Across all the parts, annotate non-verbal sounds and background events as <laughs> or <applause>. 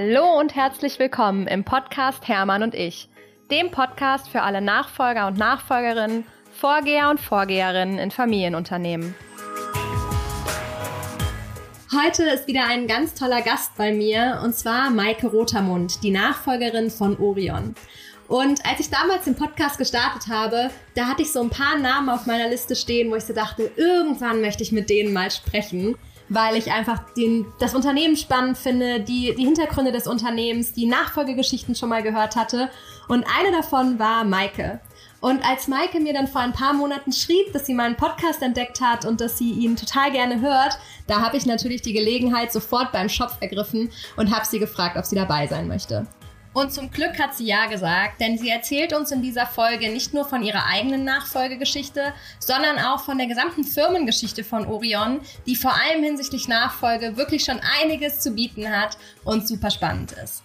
Hallo und herzlich willkommen im Podcast Hermann und ich, dem Podcast für alle Nachfolger und Nachfolgerinnen, Vorgeher und Vorgeherinnen in Familienunternehmen. Heute ist wieder ein ganz toller Gast bei mir und zwar Maike Rotermund, die Nachfolgerin von Orion. Und als ich damals den Podcast gestartet habe, da hatte ich so ein paar Namen auf meiner Liste stehen, wo ich so dachte, irgendwann möchte ich mit denen mal sprechen weil ich einfach den, das Unternehmen spannend finde, die, die Hintergründe des Unternehmens, die Nachfolgegeschichten schon mal gehört hatte. Und eine davon war Maike. Und als Maike mir dann vor ein paar Monaten schrieb, dass sie meinen Podcast entdeckt hat und dass sie ihn total gerne hört, da habe ich natürlich die Gelegenheit sofort beim Schopf ergriffen und habe sie gefragt, ob sie dabei sein möchte. Und zum Glück hat sie ja gesagt, denn sie erzählt uns in dieser Folge nicht nur von ihrer eigenen Nachfolgegeschichte, sondern auch von der gesamten Firmengeschichte von Orion, die vor allem hinsichtlich Nachfolge wirklich schon einiges zu bieten hat und super spannend ist.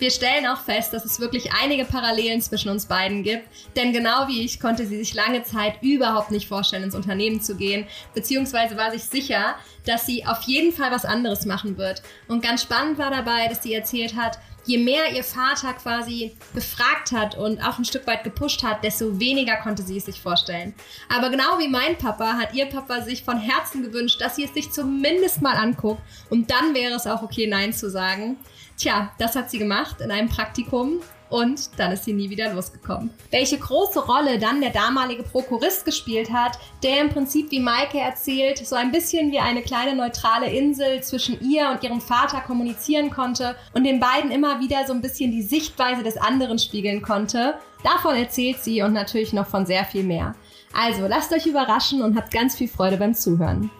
Wir stellen auch fest, dass es wirklich einige Parallelen zwischen uns beiden gibt, denn genau wie ich konnte sie sich lange Zeit überhaupt nicht vorstellen, ins Unternehmen zu gehen, beziehungsweise war sich sicher, dass sie auf jeden Fall was anderes machen wird. Und ganz spannend war dabei, dass sie erzählt hat, je mehr ihr Vater quasi befragt hat und auch ein Stück weit gepusht hat, desto weniger konnte sie es sich vorstellen. Aber genau wie mein Papa hat ihr Papa sich von Herzen gewünscht, dass sie es sich zumindest mal anguckt und dann wäre es auch okay, Nein zu sagen. Tja, das hat sie gemacht in einem Praktikum und dann ist sie nie wieder losgekommen. Welche große Rolle dann der damalige Prokurist gespielt hat, der im Prinzip, wie Maike erzählt, so ein bisschen wie eine kleine neutrale Insel zwischen ihr und ihrem Vater kommunizieren konnte und den beiden immer wieder so ein bisschen die Sichtweise des anderen spiegeln konnte. Davon erzählt sie und natürlich noch von sehr viel mehr. Also lasst euch überraschen und habt ganz viel Freude beim Zuhören.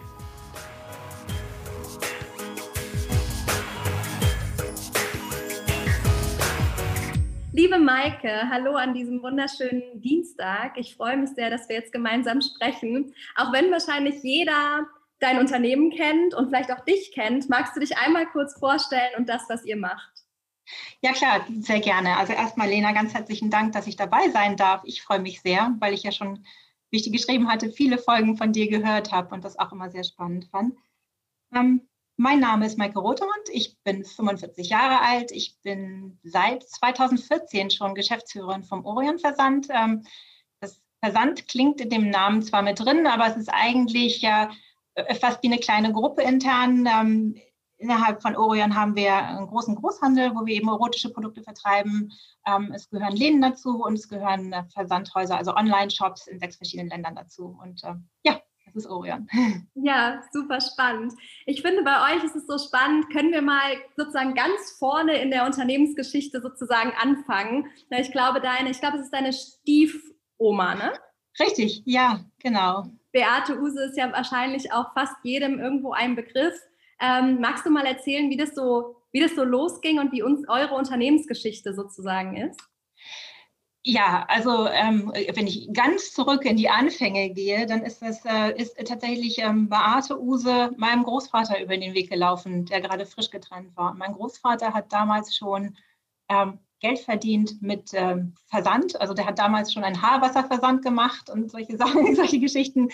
Liebe Maike, hallo an diesem wunderschönen Dienstag. Ich freue mich sehr, dass wir jetzt gemeinsam sprechen. Auch wenn wahrscheinlich jeder dein Unternehmen kennt und vielleicht auch dich kennt, magst du dich einmal kurz vorstellen und das, was ihr macht? Ja klar, sehr gerne. Also erstmal Lena, ganz herzlichen Dank, dass ich dabei sein darf. Ich freue mich sehr, weil ich ja schon, wie ich die geschrieben hatte, viele Folgen von dir gehört habe und das auch immer sehr spannend fand. Ähm, mein Name ist Maike Rothemund. Ich bin 45 Jahre alt. Ich bin seit 2014 schon Geschäftsführerin vom Orion Versand. Ähm, das Versand klingt in dem Namen zwar mit drin, aber es ist eigentlich ja äh, fast wie eine kleine Gruppe intern. Ähm, innerhalb von Orion haben wir einen großen Großhandel, wo wir eben erotische Produkte vertreiben. Ähm, es gehören Läden dazu und es gehören äh, Versandhäuser, also Online-Shops in sechs verschiedenen Ländern dazu. Und ja, das ist Orion. <laughs> Ja, super spannend. Ich finde, bei euch ist es so spannend. Können wir mal sozusagen ganz vorne in der Unternehmensgeschichte sozusagen anfangen? Ich glaube, deine, ich glaube, es ist deine Stiefoma, ne? Richtig, ja, genau. Beate Use ist ja wahrscheinlich auch fast jedem irgendwo ein Begriff. Ähm, magst du mal erzählen, wie das so, wie das so losging und wie uns eure Unternehmensgeschichte sozusagen ist? Ja, also ähm, wenn ich ganz zurück in die Anfänge gehe, dann ist das äh, ist tatsächlich ähm, Beate Use meinem Großvater über den Weg gelaufen, der gerade frisch getrennt war. mein Großvater hat damals schon ähm, Geld verdient mit ähm, Versand. Also der hat damals schon einen Haarwasserversand gemacht und solche <laughs> Sachen, solche Geschichten.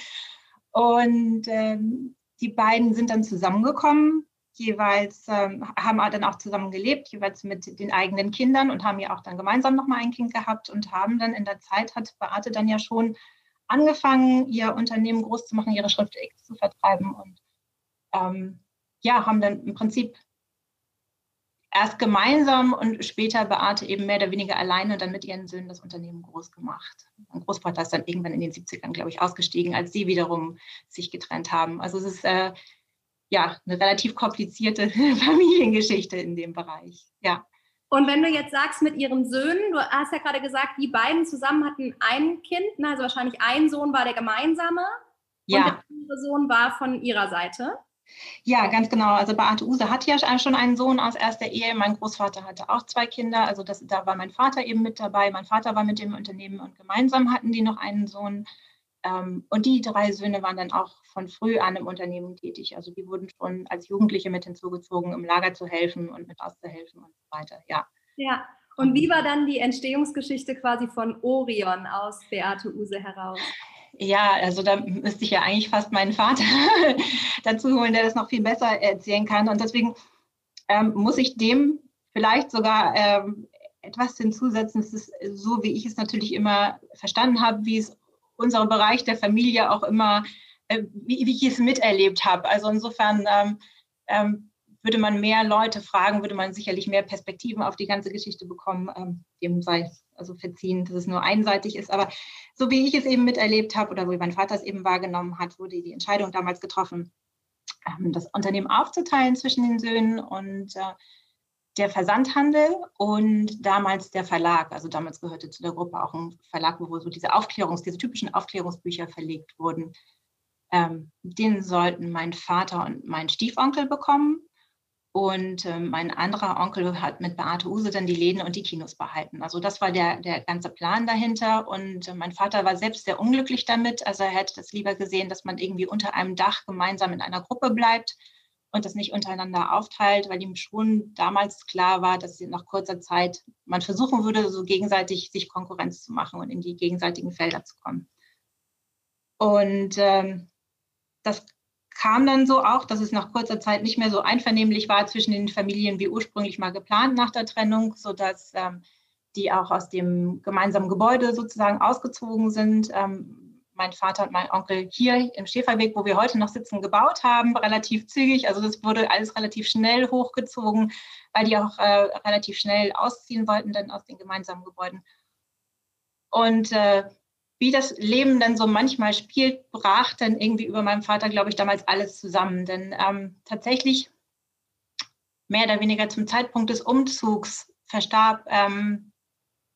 Und ähm, die beiden sind dann zusammengekommen jeweils ähm, haben dann auch zusammen gelebt, jeweils mit den eigenen Kindern und haben ja auch dann gemeinsam nochmal ein Kind gehabt und haben dann in der Zeit, hat Beate dann ja schon angefangen, ihr Unternehmen groß zu machen, ihre Schrift X zu vertreiben und ähm, ja, haben dann im Prinzip erst gemeinsam und später Beate eben mehr oder weniger alleine dann mit ihren Söhnen das Unternehmen groß gemacht. Mein Großvater ist dann irgendwann in den 70ern, glaube ich, ausgestiegen, als sie wiederum sich getrennt haben. Also es ist äh, ja, eine relativ komplizierte <laughs> Familiengeschichte in dem Bereich. Ja. Und wenn du jetzt sagst mit ihren Söhnen, du hast ja gerade gesagt, die beiden zusammen hatten ein Kind, ne? also wahrscheinlich ein Sohn war der gemeinsame ja. und der andere Sohn war von ihrer Seite. Ja, ganz genau. Also Beate Use hat ja schon einen Sohn aus erster Ehe. Mein Großvater hatte auch zwei Kinder. Also das, da war mein Vater eben mit dabei. Mein Vater war mit dem Unternehmen und gemeinsam hatten die noch einen Sohn. Ähm, und die drei Söhne waren dann auch von früh an im Unternehmen tätig. Also die wurden schon als Jugendliche mit hinzugezogen, im Lager zu helfen und mit auszuhelfen und so weiter. Ja. Ja. Und wie war dann die Entstehungsgeschichte quasi von Orion aus Beate Use heraus? Ja, also da müsste ich ja eigentlich fast meinen Vater <laughs> dazu holen, der das noch viel besser erzählen kann. Und deswegen ähm, muss ich dem vielleicht sogar ähm, etwas hinzusetzen. Es ist so, wie ich es natürlich immer verstanden habe, wie es unser Bereich der Familie auch immer, äh, wie, wie, ich es miterlebt habe. Also insofern ähm, ähm, würde man mehr Leute fragen, würde man sicherlich mehr Perspektiven auf die ganze Geschichte bekommen. Ähm, dem sei also verziehen, dass es nur einseitig ist. Aber so wie ich es eben miterlebt habe oder wie mein Vater es eben wahrgenommen hat, wurde die Entscheidung damals getroffen, ähm, das Unternehmen aufzuteilen zwischen den Söhnen und äh, der Versandhandel und damals der Verlag. Also damals gehörte zu der Gruppe auch ein Verlag, wo so diese Aufklärungs-, diese typischen Aufklärungsbücher verlegt wurden. Ähm, den sollten mein Vater und mein Stiefonkel bekommen. Und äh, mein anderer Onkel hat mit Beate Use dann die Läden und die Kinos behalten. Also das war der, der ganze Plan dahinter. Und äh, mein Vater war selbst sehr unglücklich damit. Also er hätte das lieber gesehen, dass man irgendwie unter einem Dach gemeinsam in einer Gruppe bleibt und das nicht untereinander aufteilt, weil ihm schon damals klar war, dass nach kurzer Zeit man versuchen würde, so gegenseitig sich Konkurrenz zu machen und in die gegenseitigen Felder zu kommen. Und ähm, das kam dann so auch, dass es nach kurzer Zeit nicht mehr so einvernehmlich war zwischen den Familien wie ursprünglich mal geplant nach der Trennung, sodass ähm, die auch aus dem gemeinsamen Gebäude sozusagen ausgezogen sind. Ähm, mein Vater und mein Onkel hier im Schäferweg, wo wir heute noch sitzen, gebaut haben, relativ zügig. Also das wurde alles relativ schnell hochgezogen, weil die auch äh, relativ schnell ausziehen wollten dann aus den gemeinsamen Gebäuden. Und äh, wie das Leben dann so manchmal spielt, brach dann irgendwie über meinem Vater, glaube ich, damals alles zusammen. Denn ähm, tatsächlich mehr oder weniger zum Zeitpunkt des Umzugs verstarb ähm,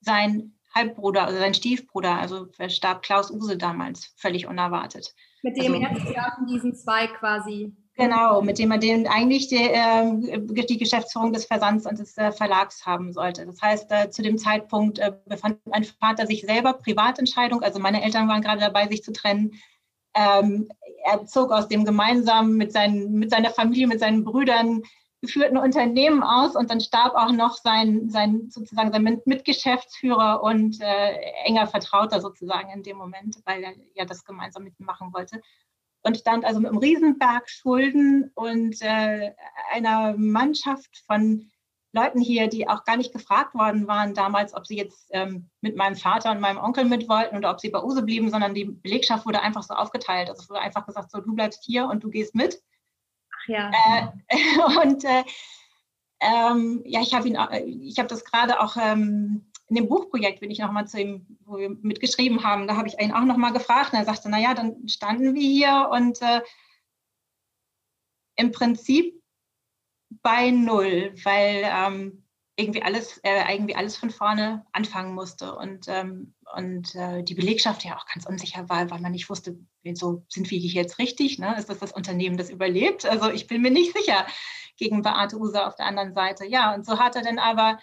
sein Halbbruder, also sein Stiefbruder, also verstarb Klaus Use damals, völlig unerwartet. Mit dem also, er zusammen diesen zwei quasi. Genau, mit dem er den eigentlich die, äh, die Geschäftsführung des Versands und des äh, Verlags haben sollte. Das heißt, äh, zu dem Zeitpunkt äh, befand mein Vater sich selber Privatentscheidung, also meine Eltern waren gerade dabei, sich zu trennen. Ähm, er zog aus dem gemeinsamen mit, seinen, mit seiner Familie, mit seinen Brüdern geführten Unternehmen aus und dann starb auch noch sein, sein sozusagen sein Mitgeschäftsführer und äh, enger Vertrauter sozusagen in dem Moment, weil er ja das gemeinsam mit ihm machen wollte. Und stand also mit einem Riesenberg Schulden und äh, einer Mannschaft von Leuten hier, die auch gar nicht gefragt worden waren damals, ob sie jetzt ähm, mit meinem Vater und meinem Onkel mit wollten oder ob sie bei Use blieben, sondern die Belegschaft wurde einfach so aufgeteilt. Also es wurde einfach gesagt, so du bleibst hier und du gehst mit ja. Äh, <laughs> und äh, ähm, ja, ich habe ihn, das gerade auch ähm, in dem Buchprojekt, wenn ich nochmal zu ihm, wo wir mitgeschrieben haben, da habe ich ihn auch nochmal gefragt und er sagte, naja, dann standen wir hier und äh, im Prinzip bei null, weil ähm, irgendwie alles, äh, irgendwie alles von vorne anfangen musste und, ähm, und äh, die Belegschaft ja auch ganz unsicher war, weil man nicht wusste, so sind wir hier jetzt richtig, ne? ist das das Unternehmen, das überlebt? Also ich bin mir nicht sicher gegen Beate User auf der anderen Seite. Ja, und so hat er dann aber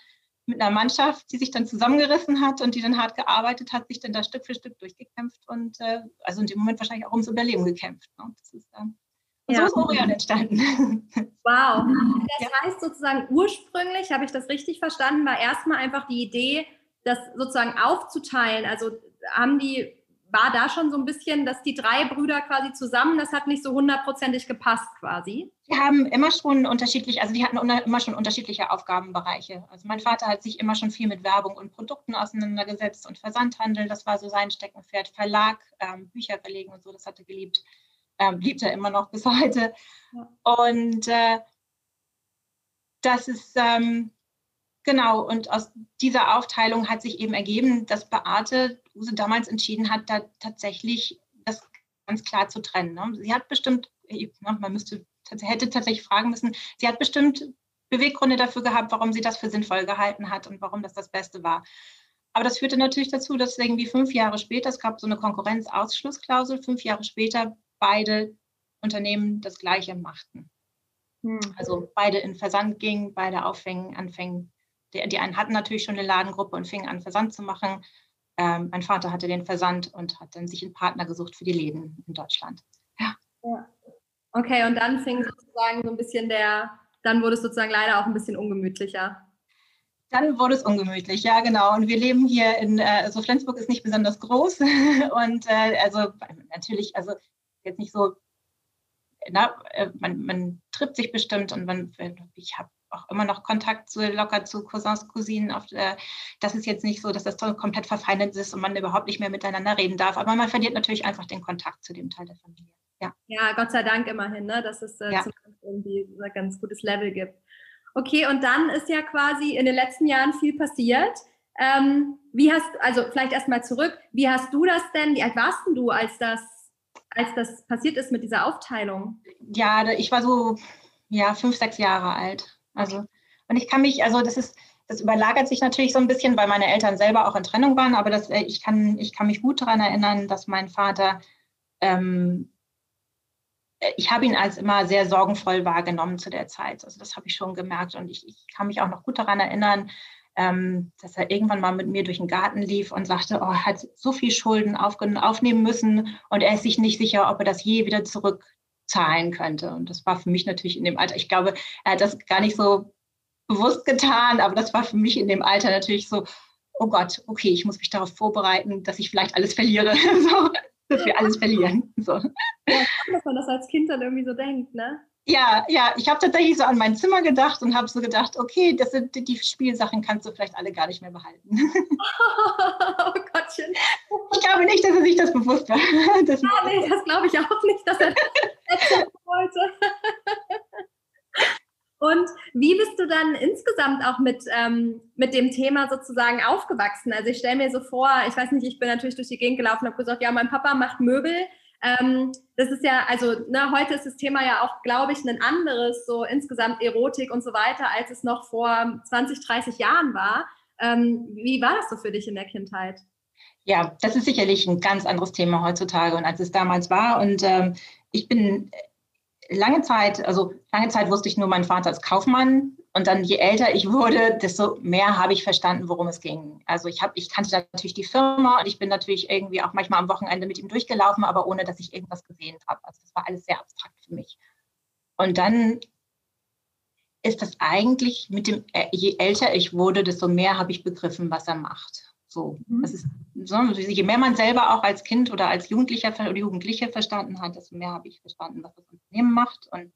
mit einer Mannschaft, die sich dann zusammengerissen hat und die dann hart gearbeitet hat, sich dann da Stück für Stück durchgekämpft und äh, also in dem Moment wahrscheinlich auch ums Überleben gekämpft. Ne? Das ist dann ja. so ist Orion entstanden. <laughs> Wow. Das ja. heißt sozusagen ursprünglich, habe ich das richtig verstanden, war erstmal einfach die Idee, das sozusagen aufzuteilen. Also haben die, war da schon so ein bisschen, dass die drei Brüder quasi zusammen, das hat nicht so hundertprozentig gepasst quasi? Die haben immer schon unterschiedlich, also die hatten immer schon unterschiedliche Aufgabenbereiche. Also mein Vater hat sich immer schon viel mit Werbung und Produkten auseinandergesetzt und Versandhandel, das war so sein Steckenpferd, Verlag, ähm, Bücher verlegen und so, das hatte geliebt ähm, liebt er immer noch bis heute. Und äh, das ist ähm, genau, und aus dieser Aufteilung hat sich eben ergeben, dass Beate Use damals entschieden hat, da tatsächlich das ganz klar zu trennen. Ne? Sie hat bestimmt, ne, man müsste, hätte tatsächlich fragen müssen, sie hat bestimmt Beweggründe dafür gehabt, warum sie das für sinnvoll gehalten hat und warum das das Beste war. Aber das führte natürlich dazu, dass irgendwie fünf Jahre später, es gab so eine Konkurrenzausschlussklausel, fünf Jahre später beide Unternehmen das Gleiche machten. Hm. Also beide in Versand gingen, beide auffängen, anfängen. Die, die, einen hatten natürlich schon eine Ladengruppe und fingen an, Versand zu machen. Ähm, mein Vater hatte den Versand und hat dann sich einen Partner gesucht für die Läden in Deutschland. Ja. ja. Okay, und dann fing sozusagen so ein bisschen der, dann wurde es sozusagen leider auch ein bisschen ungemütlicher. Dann wurde es ungemütlich, ja genau. Und wir leben hier in, äh, also Flensburg ist nicht besonders groß <laughs> und äh, also natürlich, also jetzt nicht so, na, äh, man, man trifft sich bestimmt und man, ich habe auch immer noch Kontakt zu, locker zu Cousins, Cousinen. Auf, äh, das ist jetzt nicht so, dass das komplett verfeindet ist und man überhaupt nicht mehr miteinander reden darf. Aber man verliert natürlich einfach den Kontakt zu dem Teil der Familie. Ja, ja Gott sei Dank immerhin, ne? dass es äh, ja. irgendwie ein ganz gutes Level gibt. Okay, und dann ist ja quasi in den letzten Jahren viel passiert. Ähm, wie hast, also vielleicht erstmal zurück, wie hast du das denn, wie alt warst denn du, als das, als das passiert ist mit dieser Aufteilung? Ja, ich war so, ja, fünf, sechs Jahre alt. Also, und ich kann mich, also das ist, das überlagert sich natürlich so ein bisschen, weil meine Eltern selber auch in Trennung waren, aber das, äh, ich, kann, ich kann mich gut daran erinnern, dass mein Vater ähm, ich habe ihn als immer sehr sorgenvoll wahrgenommen zu der Zeit. Also das habe ich schon gemerkt und ich, ich kann mich auch noch gut daran erinnern, ähm, dass er irgendwann mal mit mir durch den Garten lief und sagte, oh, er hat so viel Schulden aufnehmen müssen und er ist sich nicht sicher, ob er das je wieder zurückzahlen könnte. Und das war für mich natürlich in dem Alter, ich glaube, er hat das gar nicht so bewusst getan, aber das war für mich in dem Alter natürlich so, oh Gott, okay, ich muss mich darauf vorbereiten, dass ich vielleicht alles verliere. <laughs> so dass wir alles verlieren. So. Ja, dass man das als Kind dann irgendwie so denkt, ne? Ja, ja, ich habe tatsächlich so an mein Zimmer gedacht und habe so gedacht, okay, das sind die Spielsachen kannst du vielleicht alle gar nicht mehr behalten. <laughs> <laughs> oh Gottchen. Ich glaube nicht, dass er sich das bewusst war. <laughs> Das ah, nee, das glaube ich auch nicht, dass er das wollte. Und wie bist du dann insgesamt auch mit, ähm, mit dem Thema sozusagen aufgewachsen? Also ich stelle mir so vor, ich weiß nicht, ich bin natürlich durch die Gegend gelaufen und habe gesagt, ja, mein Papa macht Möbel. Ähm, das ist ja, also ne, heute ist das Thema ja auch, glaube ich, ein anderes, so insgesamt Erotik und so weiter, als es noch vor 20, 30 Jahren war. Ähm, wie war das so für dich in der Kindheit? Ja, das ist sicherlich ein ganz anderes Thema heutzutage und als es damals war. Und ähm, ich bin lange Zeit, also lange Zeit wusste ich nur mein Vater als Kaufmann. Und dann, je älter ich wurde, desto mehr habe ich verstanden, worum es ging. Also ich, hab, ich kannte natürlich die Firma und ich bin natürlich irgendwie auch manchmal am Wochenende mit ihm durchgelaufen, aber ohne, dass ich irgendwas gesehen habe. Also das war alles sehr abstrakt für mich. Und dann ist das eigentlich mit dem, äh, je älter ich wurde, desto mehr habe ich begriffen, was er macht. So, mhm. das ist, so, je mehr man selber auch als Kind oder als Jugendlicher oder Jugendliche verstanden hat, desto mehr habe ich verstanden, was das Unternehmen macht. Und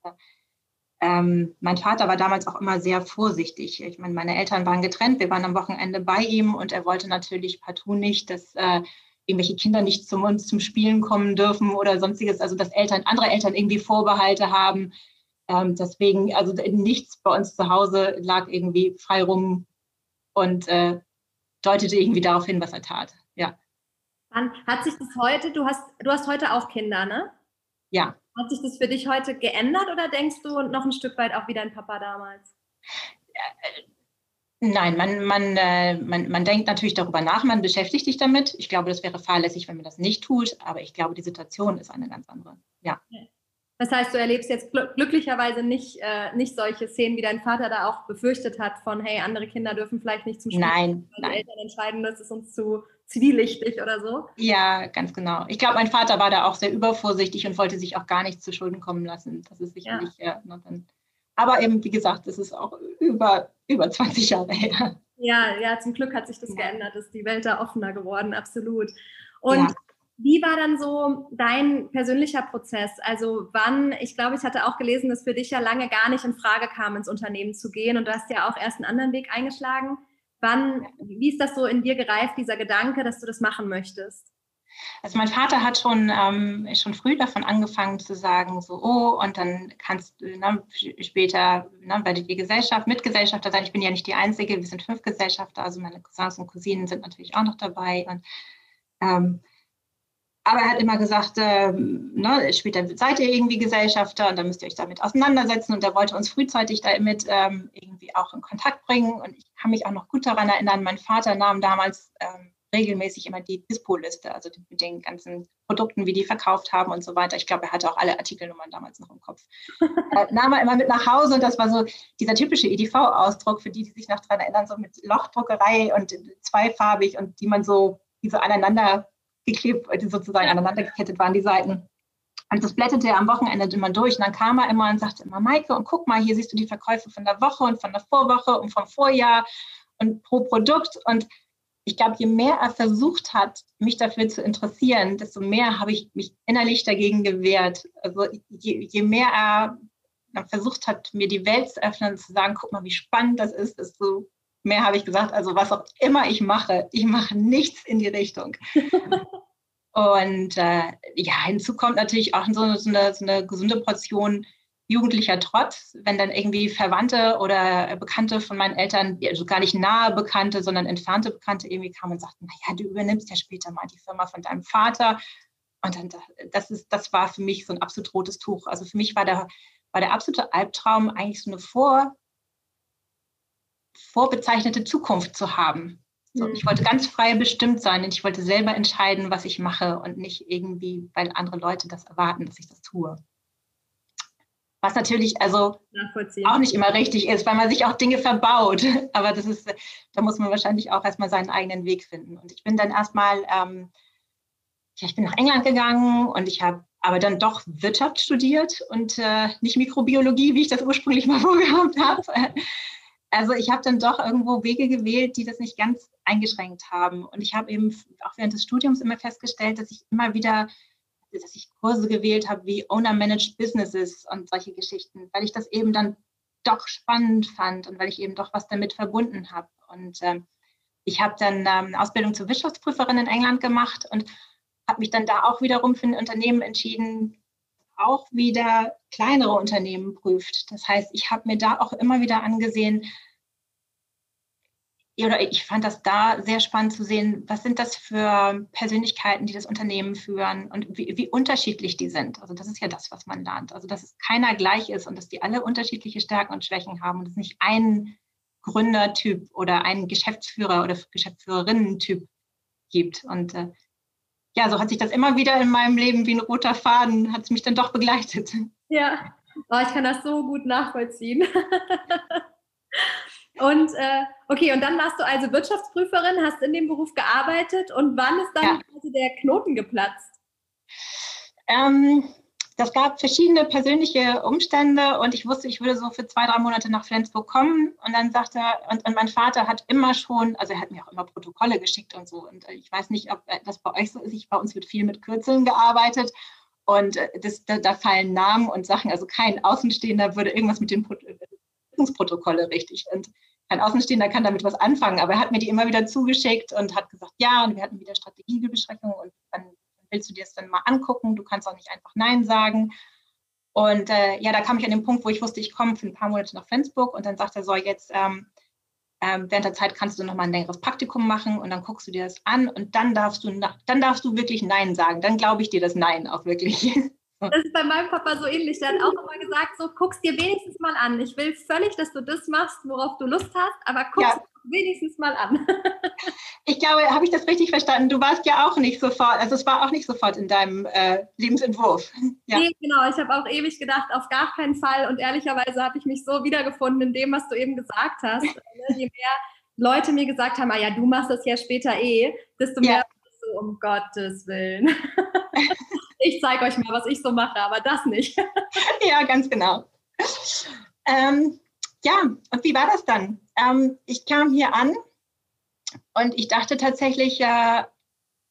ähm, mein Vater war damals auch immer sehr vorsichtig. Ich meine, meine Eltern waren getrennt, wir waren am Wochenende bei ihm und er wollte natürlich partout nicht, dass äh, irgendwelche Kinder nicht zu uns zum Spielen kommen dürfen oder sonstiges, also dass Eltern, andere Eltern irgendwie Vorbehalte haben. Ähm, deswegen, also nichts bei uns zu Hause lag irgendwie frei rum und äh, deutete irgendwie darauf hin, was er tat. Ja. Wann hat sich das heute, du hast, du hast heute auch Kinder, ne? Ja. Hat sich das für dich heute geändert oder denkst du noch ein Stück weit auch wie dein Papa damals? Äh, nein, man, man, äh, man, man denkt natürlich darüber nach, man beschäftigt sich damit. Ich glaube, das wäre fahrlässig, wenn man das nicht tut, aber ich glaube, die Situation ist eine ganz andere. Ja. Das heißt, du erlebst jetzt gl glücklicherweise nicht, äh, nicht solche Szenen, wie dein Vater da auch befürchtet hat, von hey, andere Kinder dürfen vielleicht nicht zum Spiel, nein, weil nein. die Eltern entscheiden, das ist uns zu zwielichtig oder so. Ja, ganz genau. Ich glaube, mein Vater war da auch sehr übervorsichtig und wollte sich auch gar nicht zu Schulden kommen lassen. Das ist sicherlich, ja. ja aber eben, wie gesagt, das ist auch über, über 20 Jahre her. Ja, ja, zum Glück hat sich das ja. geändert, ist die Welt da offener geworden, absolut. Und. Wie war dann so dein persönlicher Prozess? Also wann, ich glaube, ich hatte auch gelesen, dass für dich ja lange gar nicht in Frage kam, ins Unternehmen zu gehen und du hast ja auch erst einen anderen Weg eingeschlagen. Wann, wie ist das so in dir gereift, dieser Gedanke, dass du das machen möchtest? Also mein Vater hat schon, ähm, schon früh davon angefangen zu sagen, so, oh, und dann kannst du ne, später ne, werdet ihr Gesellschaft, Mitgesellschafter sein. Ich bin ja nicht die Einzige, wir sind fünf Gesellschafter, also meine Cousins und Cousinen sind natürlich auch noch dabei. Und ähm, aber er hat immer gesagt, ähm, ne, später seid ihr irgendwie Gesellschafter und dann müsst ihr euch damit auseinandersetzen. Und er wollte uns frühzeitig damit ähm, irgendwie auch in Kontakt bringen. Und ich kann mich auch noch gut daran erinnern, mein Vater nahm damals ähm, regelmäßig immer die Dispo-Liste, also mit den ganzen Produkten, wie die verkauft haben und so weiter. Ich glaube, er hatte auch alle Artikelnummern damals noch im Kopf. <laughs> äh, nahm er immer mit nach Hause und das war so dieser typische EDV-Ausdruck, für die, die sich noch daran erinnern, so mit Lochdruckerei und zweifarbig und die man so, die so aneinander geklebt, sozusagen aneinander gekettet waren, die Seiten. Und das blätterte er am Wochenende immer durch. Und dann kam er immer und sagte immer, Maike, und guck mal, hier siehst du die Verkäufe von der Woche und von der Vorwoche und vom Vorjahr und pro Produkt. Und ich glaube, je mehr er versucht hat, mich dafür zu interessieren, desto mehr habe ich mich innerlich dagegen gewehrt. Also je, je mehr er versucht hat, mir die Welt zu öffnen und zu sagen, guck mal, wie spannend das ist, desto mehr habe ich gesagt, also was auch immer ich mache, ich mache nichts in die Richtung. <laughs> und äh, ja, hinzu kommt natürlich auch so, so, eine, so eine gesunde Portion jugendlicher Trotz, wenn dann irgendwie Verwandte oder Bekannte von meinen Eltern, also gar nicht nahe Bekannte, sondern entfernte Bekannte irgendwie kamen und sagten, naja, du übernimmst ja später mal die Firma von deinem Vater. Und dann, das ist, das war für mich so ein absolut rotes Tuch. Also für mich war der, war der absolute Albtraum eigentlich so eine vor, vorbezeichnete Zukunft zu haben. So, mhm. Ich wollte ganz frei bestimmt sein und ich wollte selber entscheiden, was ich mache und nicht irgendwie, weil andere Leute das erwarten, dass ich das tue. Was natürlich also auch nicht immer richtig ist, weil man sich auch Dinge verbaut. <laughs> Aber das ist, da muss man wahrscheinlich auch erstmal seinen eigenen Weg finden. Und ich bin dann erstmal, ähm, ja, ich bin nach England gegangen und ich habe aber dann doch Wirtschaft studiert und äh, nicht Mikrobiologie, wie ich das ursprünglich <laughs> mal vorgehabt habe. Also ich habe dann doch irgendwo Wege gewählt, die das nicht ganz eingeschränkt haben. Und ich habe eben auch während des Studiums immer festgestellt, dass ich immer wieder dass ich Kurse gewählt habe wie Owner-Managed Businesses und solche Geschichten, weil ich das eben dann doch spannend fand und weil ich eben doch was damit verbunden habe. Und ähm, ich habe dann ähm, Ausbildung zur Wirtschaftsprüferin in England gemacht und habe mich dann da auch wiederum für ein Unternehmen entschieden, auch wieder kleinere Unternehmen prüft. Das heißt, ich habe mir da auch immer wieder angesehen, oder ich fand das da sehr spannend zu sehen, was sind das für Persönlichkeiten, die das Unternehmen führen und wie, wie, unterschiedlich die sind. Also das ist ja das, was man lernt. Also dass es keiner gleich ist und dass die alle unterschiedliche Stärken und Schwächen haben und es nicht einen Gründertyp oder einen Geschäftsführer oder Geschäftsführerinnen-Typ gibt. Und äh, ja, so hat sich das immer wieder in meinem Leben wie ein roter Faden, hat es mich dann doch begleitet. Ja, oh, ich kann das so gut nachvollziehen. <laughs> Und äh, okay, und dann warst du also Wirtschaftsprüferin, hast in dem Beruf gearbeitet und wann ist dann ja. quasi der Knoten geplatzt? Ähm, das gab verschiedene persönliche Umstände und ich wusste, ich würde so für zwei, drei Monate nach Flensburg kommen. Und dann sagte er, und, und, mein Vater hat immer schon, also er hat mir auch immer Protokolle geschickt und so. Und ich weiß nicht, ob das bei euch so ist. Ich, bei uns wird viel mit Kürzeln gearbeitet. Und äh, das, da, da, fallen Namen und Sachen. Also kein Außenstehender würde irgendwas mit den Protokolle richtig. Und kein Außenstehender kann damit was anfangen, aber er hat mir die immer wieder zugeschickt und hat gesagt, ja, und wir hatten wieder Strategiebesprechungen und dann willst du dir das dann mal angucken, du kannst auch nicht einfach Nein sagen. Und äh, ja, da kam ich an den Punkt, wo ich wusste, ich komme für ein paar Monate nach Flensburg und dann sagt er so, jetzt ähm, ähm, während der Zeit kannst du noch mal ein längeres Praktikum machen und dann guckst du dir das an und dann darfst du, dann darfst du wirklich Nein sagen. Dann glaube ich dir das Nein auch wirklich. <laughs> Das ist bei meinem Papa so ähnlich. Der hat auch immer gesagt, so guck's dir wenigstens mal an. Ich will völlig, dass du das machst, worauf du Lust hast, aber guck's ja. Wenigstens mal an. <laughs> Ich glaube, habe ich das richtig verstanden? Du warst ja auch nicht sofort, also es war auch nicht sofort in deinem äh, Lebensentwurf. <laughs> Ja. Nee, genau. Ich habe auch ewig gedacht, auf gar keinen Fall. Und ehrlicherweise habe ich mich so wiedergefunden in dem, was du eben gesagt hast. <laughs> Ne, je mehr Leute mir gesagt haben, ah ja, du machst das ja später eh, desto mehr ja. so, um Gottes Willen. ich zeige euch mal, was ich so mache, aber das nicht. ja, ganz genau. Ähm, ja, und wie war das dann? Ähm, ich kam hier an und ich dachte tatsächlich, ja,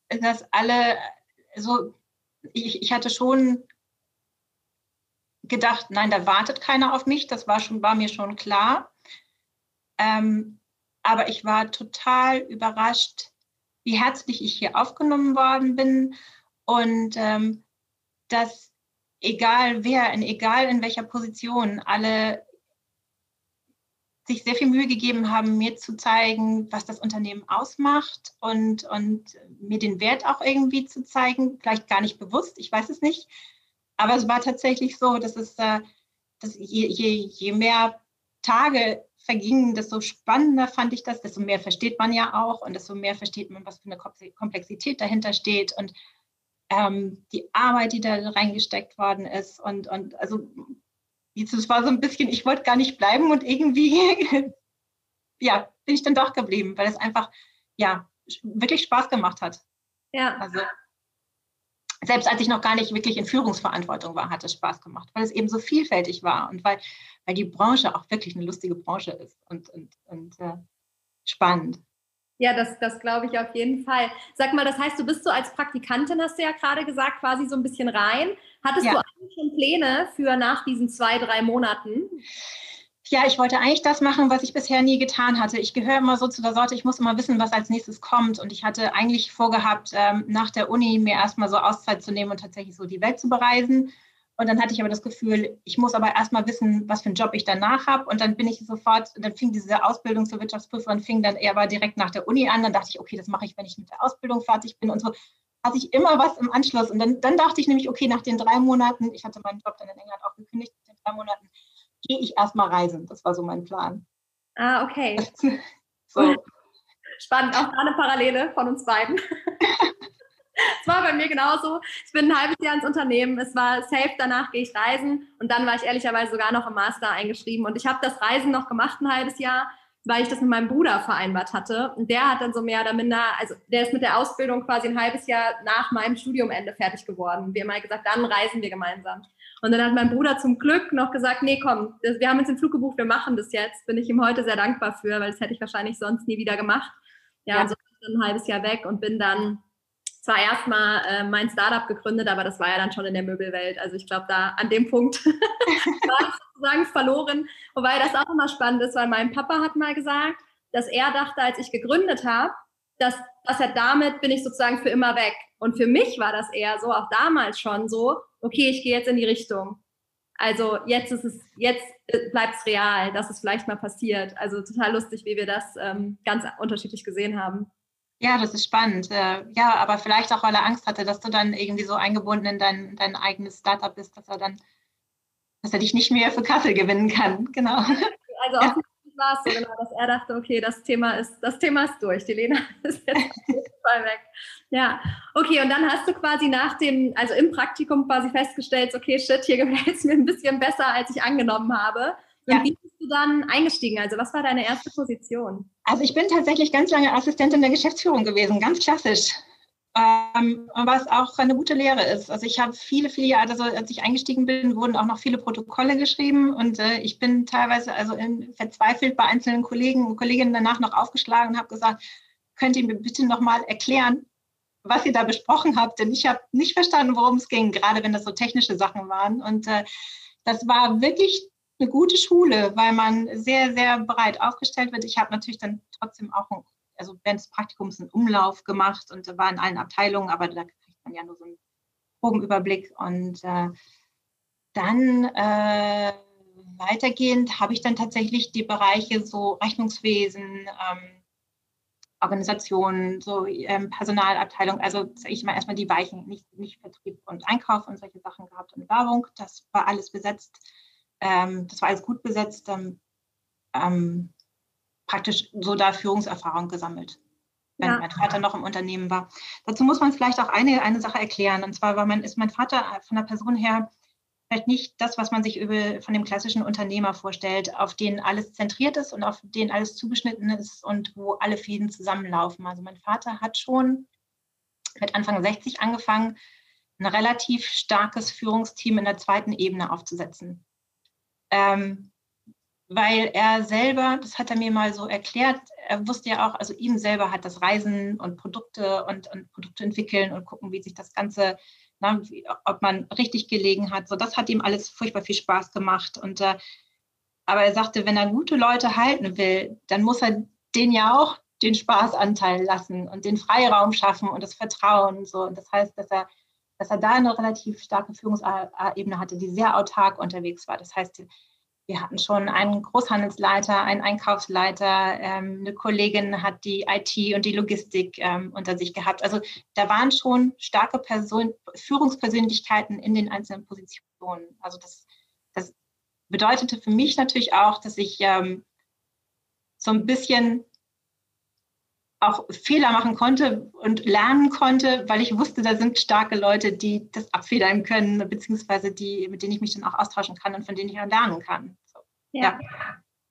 dass alle so, ich, ich hatte schon gedacht, nein, da wartet keiner auf mich, das war, schon, war mir schon klar. Ähm, aber ich war total überrascht, wie herzlich ich hier aufgenommen worden bin und ähm, dass egal wer, in egal in welcher Position, alle sich sehr viel Mühe gegeben haben, mir zu zeigen, was das Unternehmen ausmacht und, und mir den Wert auch irgendwie zu zeigen. Vielleicht gar nicht bewusst, ich weiß es nicht. Aber es war tatsächlich so, dass es, äh, dass je, je, je mehr Tage vergingen, desto spannender fand ich das, desto mehr versteht man ja auch und desto mehr versteht man, was für eine Komplexität dahinter steht und ähm, die Arbeit, die da reingesteckt worden ist. Und, und also es war so ein bisschen, ich wollte gar nicht bleiben und irgendwie, <laughs> ja, bin ich dann doch geblieben, weil es einfach, ja, wirklich Spaß gemacht hat. Ja. Also, selbst als ich noch gar nicht wirklich in Führungsverantwortung war, hat es Spaß gemacht, weil es eben so vielfältig war und weil, weil die Branche auch wirklich eine lustige Branche ist und, und, und äh, spannend. Ja, das, das glaube ich auf jeden Fall. Sag mal, das heißt, du bist so als Praktikantin, hast du ja gerade gesagt, quasi so ein bisschen rein. Hattest ja. du eigentlich schon Pläne für nach diesen zwei, drei Monaten? Ja, ich wollte eigentlich das machen, was ich bisher nie getan hatte. Ich gehöre immer so zu der Sorte, ich muss immer wissen, was als nächstes kommt. Und ich hatte eigentlich vorgehabt, ähm, nach der Uni mir erstmal so Auszeit zu nehmen und tatsächlich so die Welt zu bereisen. Und dann hatte ich aber das Gefühl, ich muss aber erstmal wissen, was für einen Job ich danach habe. Und dann bin ich sofort, dann fing diese Ausbildung zur Wirtschaftsprüferin, fing dann eher aber direkt nach der Uni an. Dann dachte ich, okay, das mache ich, wenn ich mit der Ausbildung fertig bin und so. Hatte ich immer was im Anschluss. Und dann, dann dachte ich nämlich, okay, nach den drei Monaten, ich hatte meinen Job dann in England auch gekündigt, nach den drei Monaten gehe ich erstmal reisen. Das war so mein Plan. Ah, okay. <laughs> so. Spannend, auch eine Parallele von uns beiden. <laughs> Es war bei mir genauso. Ich bin ein halbes Jahr ins Unternehmen. Es war safe, danach gehe ich reisen. Und dann war ich ehrlicherweise sogar noch im Master eingeschrieben. Und ich habe das Reisen noch gemacht, ein halbes Jahr, weil ich das mit meinem Bruder vereinbart hatte. Und der hat dann so mehr oder minder, also der ist mit der Ausbildung quasi ein halbes Jahr nach meinem Studiumende fertig geworden. Wir haben halt gesagt, dann reisen wir gemeinsam. Und dann hat mein Bruder zum Glück noch gesagt, nee, komm, das, wir haben uns den Flug gebucht, wir machen das jetzt. Bin ich ihm heute sehr dankbar für, weil das hätte ich wahrscheinlich sonst nie wieder gemacht. Ja, ja. so bin ich dann ein halbes Jahr weg und bin dann zwar erstmal äh, mein Startup gegründet, aber das war ja dann schon in der Möbelwelt. Also ich glaube, da an dem Punkt <laughs> war ich sozusagen verloren. Wobei das auch immer spannend ist, weil mein Papa hat mal gesagt, dass er dachte, als ich gegründet habe, dass, dass er damit bin ich sozusagen für immer weg. Und für mich war das eher so, auch damals schon so, okay, ich gehe jetzt in die Richtung. Also jetzt ist es, jetzt äh, bleibt es real, dass es vielleicht mal passiert. Also total lustig, wie wir das ähm, ganz unterschiedlich gesehen haben. Ja, das ist spannend. Äh, ja, aber vielleicht auch, weil er Angst hatte, dass du dann irgendwie so eingebunden in dein, dein eigenes Startup bist, dass er dann, dass er dich nicht mehr für Kassel gewinnen kann. <laughs> Genau. Also ja. war es so genau, dass er dachte, okay, das Thema ist, das Thema ist durch. Die Lena <laughs> ist jetzt voll weg. Ja, okay, und dann hast du quasi nach dem, also im Praktikum quasi festgestellt, okay, shit, hier <laughs> gefällt es mir ein bisschen besser, als ich angenommen habe. Und ja. wie bist du dann eingestiegen? Also was war deine erste Position? Also ich bin tatsächlich ganz lange Assistentin der Geschäftsführung gewesen, ganz klassisch. Ähm, was auch eine gute Lehre ist. Also ich habe viele, viele Jahre, also als ich eingestiegen bin, wurden auch noch viele Protokolle geschrieben und äh, ich bin teilweise also in, verzweifelt bei einzelnen Kollegen und Kolleginnen danach noch aufgeschlagen und habe gesagt, könnt ihr mir bitte nochmal erklären, was ihr da besprochen habt, denn ich habe nicht verstanden, worum es ging, gerade wenn das so technische Sachen waren. Und äh, das war wirklich eine gute Schule, weil man sehr, sehr breit aufgestellt wird. Ich habe natürlich dann trotzdem auch, also während des Praktikums einen Umlauf gemacht und war in allen Abteilungen, aber da kriegt man ja nur so einen groben Überblick. Und äh, dann äh, weitergehend habe ich dann tatsächlich die Bereiche so Rechnungswesen, ähm, Organisationen, so ähm, Personalabteilung, also ich mal erstmal die Weichen, nicht, nicht Vertrieb und Einkauf und solche Sachen gehabt und Werbung. Das war alles besetzt ähm, das war alles gut besetzt, ähm, praktisch so da Führungserfahrung gesammelt, wenn ja. mein Vater noch im Unternehmen war. Dazu muss man vielleicht auch eine, eine Sache erklären. Und zwar war mein, ist mein Vater von der Person her vielleicht nicht das, was man sich über, von dem klassischen Unternehmer vorstellt, auf den alles zentriert ist und auf den alles zugeschnitten ist und wo alle Fäden zusammenlaufen. Also mein Vater hat schon mit Anfang 60 angefangen, ein relativ starkes Führungsteam in der zweiten Ebene aufzusetzen ähm, weil er selber, das hat er mir mal so erklärt, er wusste ja auch, also ihm selber hat das Reisen und Produkte und, und Produkte entwickeln und gucken, wie sich das Ganze, na, wie, ob man richtig gelegen hat. So, das hat ihm alles furchtbar viel Spaß gemacht. Und äh, aber er sagte, wenn er gute Leute halten will, dann muss er denen ja auch den Spaßanteil lassen und den Freiraum schaffen und das Vertrauen. So. Und das heißt, dass er dass er da eine relativ starke Führungsebene hatte, die sehr autark unterwegs war. Das heißt, wir hatten schon einen Großhandelsleiter, einen Einkaufsleiter, ähm, eine Kollegin hat die IT und die Logistik ähm, unter sich gehabt. Also da waren schon starke Person Führungspersönlichkeiten in den einzelnen Positionen. Also das, das bedeutete für mich natürlich auch, dass ich ähm, so ein bisschen auch Fehler machen konnte und lernen konnte, weil ich wusste, da sind starke Leute, die das abfedern können, beziehungsweise die, mit denen ich mich dann auch austauschen kann und von denen ich auch lernen kann. So, ja. ja.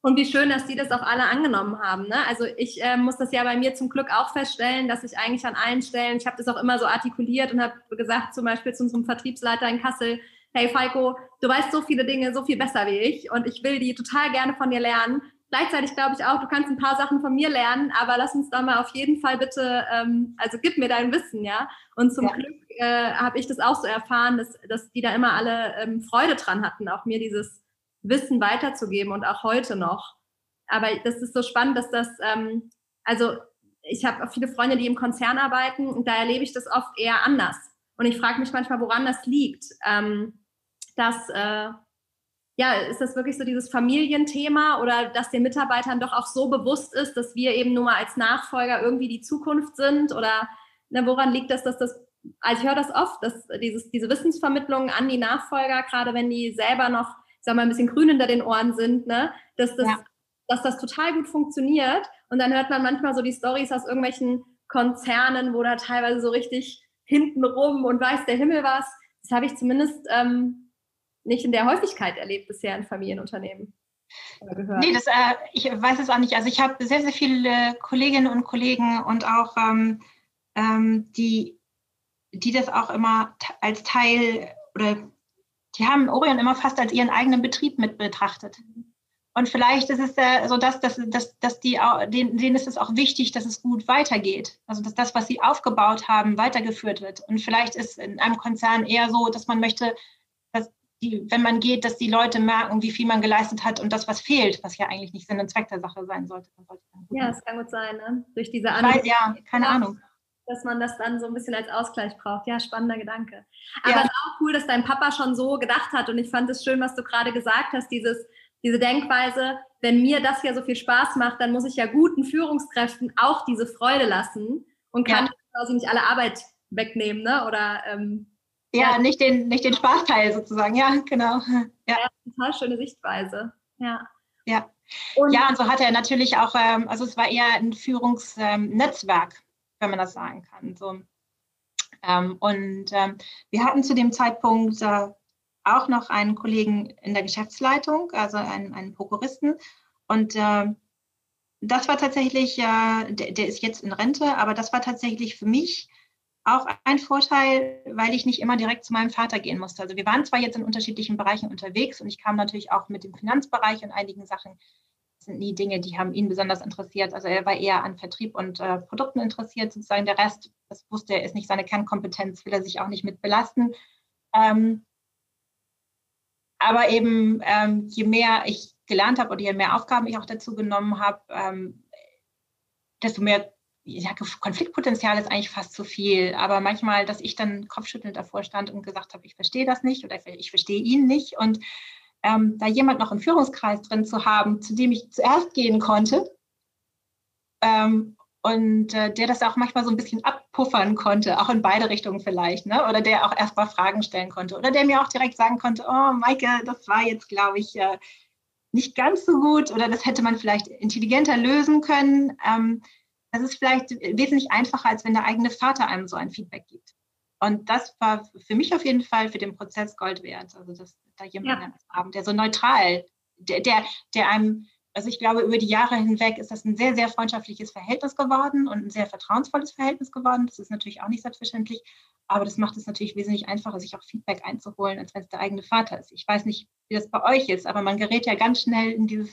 Und wie schön, dass die das auch alle angenommen haben. Ne? Also ich äh, muss das ja bei mir zum Glück auch feststellen, dass ich eigentlich an allen Stellen, ich habe das auch immer so artikuliert und habe gesagt, zum Beispiel zu unserem Vertriebsleiter in Kassel, hey Falco, du weißt so viele Dinge so viel besser wie ich und ich will die total gerne von dir lernen gleichzeitig glaube ich auch, du kannst ein paar Sachen von mir lernen, aber lass uns da mal auf jeden Fall bitte, ähm, also gib mir dein Wissen, ja. Und zum ja. Glück äh, habe ich das auch so erfahren, dass, dass die da immer alle ähm, Freude dran hatten, auch mir dieses Wissen weiterzugeben und auch heute noch. Aber das ist so spannend, dass das, ähm, also ich habe auch viele Freunde, die im Konzern arbeiten und da erlebe ich das oft eher anders. Und ich frage mich manchmal, woran das liegt. Ähm, dass äh, ja, ist das wirklich so dieses Familienthema oder dass den Mitarbeitern doch auch so bewusst ist, dass wir eben nur mal als Nachfolger irgendwie die Zukunft sind? Oder ne, woran liegt das, dass das, also ich höre das oft, dass dieses, diese Wissensvermittlung an die Nachfolger, gerade wenn die selber noch, ich sag mal, ein bisschen grün hinter den Ohren sind, ne, dass das, ja. dass das total gut funktioniert. Und dann hört man manchmal so die Stories aus irgendwelchen Konzernen, wo da teilweise so richtig hintenrum und weiß der Himmel was. Das habe ich zumindest ähm, nicht in der Häufigkeit erlebt bisher in Familienunternehmen. Nee, das, äh, ich weiß es auch nicht. Also ich habe sehr, sehr viele Kolleginnen und Kollegen und auch ähm, ähm, die, die das auch immer als Teil oder die haben Orion immer fast als ihren eigenen Betrieb mit betrachtet. Und vielleicht ist es äh, so, dass, dass, dass, dass die, denen, denen ist es auch wichtig, dass es gut weitergeht. Also dass das, was sie aufgebaut haben, weitergeführt wird. Und vielleicht ist in einem Konzern eher so, dass man möchte, die, wenn man geht, dass die Leute merken, wie viel man geleistet hat und das, was fehlt, was ja eigentlich nicht Sinn und Zweck der Sache sein sollte. sollte ja, das kann gut sein, ne? Durch diese andere. Ja, keine ja, Ahnung. Dass man das dann so ein bisschen als Ausgleich braucht. Ja, spannender Gedanke. Aber ja. es ist auch cool, dass dein Papa schon so gedacht hat und ich fand es schön, was du gerade gesagt hast, dieses, diese Denkweise, wenn mir das ja so viel Spaß macht, dann muss ich ja guten Führungskräften auch diese Freude lassen und kann ja. quasi nicht alle Arbeit wegnehmen, ne? Oder ähm, ja, nicht den, nicht den Spaßteil sozusagen, ja, genau. Ja, ja total schöne Sichtweise. Ja. Ja. Und ja, und so hat er natürlich auch, ähm, also es war eher ein Führungsnetzwerk, ähm, wenn man das sagen kann. So. Ähm, und wir hatten zu dem Zeitpunkt äh, auch noch einen Kollegen in der Geschäftsleitung, also einen, einen Prokuristen. Und das war tatsächlich, äh, der, der, ist jetzt in Rente, aber das war tatsächlich für mich auch ein Vorteil, weil ich nicht immer direkt zu meinem Vater gehen musste. Also wir waren zwar jetzt in unterschiedlichen Bereichen unterwegs und ich kam natürlich auch mit dem Finanzbereich und einigen Sachen. Das sind nie Dinge, die haben ihn besonders interessiert. Also er war eher an Vertrieb und äh, Produkten interessiert. Sozusagen der Rest, das wusste er, ist nicht seine Kernkompetenz, will er sich auch nicht mit belasten. Ähm, aber eben, ähm, je mehr ich gelernt habe oder je mehr Aufgaben ich auch dazu genommen habe, ähm, desto mehr ja, Konfliktpotenzial ist eigentlich fast zu viel, aber manchmal, dass ich dann kopfschüttelnd davor stand und gesagt habe, ich verstehe das nicht oder ich verstehe ihn nicht und ähm, da jemand noch im Führungskreis drin zu haben, zu dem ich zuerst gehen konnte ähm, und äh, der das auch manchmal so ein bisschen abpuffern konnte, auch in beide Richtungen vielleicht, ne? oder der auch erstmal Fragen stellen konnte oder der mir auch direkt sagen konnte, oh Maike, das war jetzt, glaube ich, äh, nicht ganz so gut oder das hätte man vielleicht intelligenter lösen können. Ähm, das ist vielleicht wesentlich einfacher, als wenn der eigene Vater einem so ein Feedback gibt. Und das war für mich auf jeden Fall für den Prozess Gold wert. Also, dass da jemand ja. haben, der so neutral, der, der, der einem, also ich glaube, über die Jahre hinweg ist das ein sehr, sehr freundschaftliches Verhältnis geworden und ein sehr vertrauensvolles Verhältnis geworden. Das ist natürlich auch nicht selbstverständlich, aber das macht es natürlich wesentlich einfacher, sich auch Feedback einzuholen, als wenn es der eigene Vater ist. Ich weiß nicht, wie das bei euch ist, aber man gerät ja ganz schnell in dieses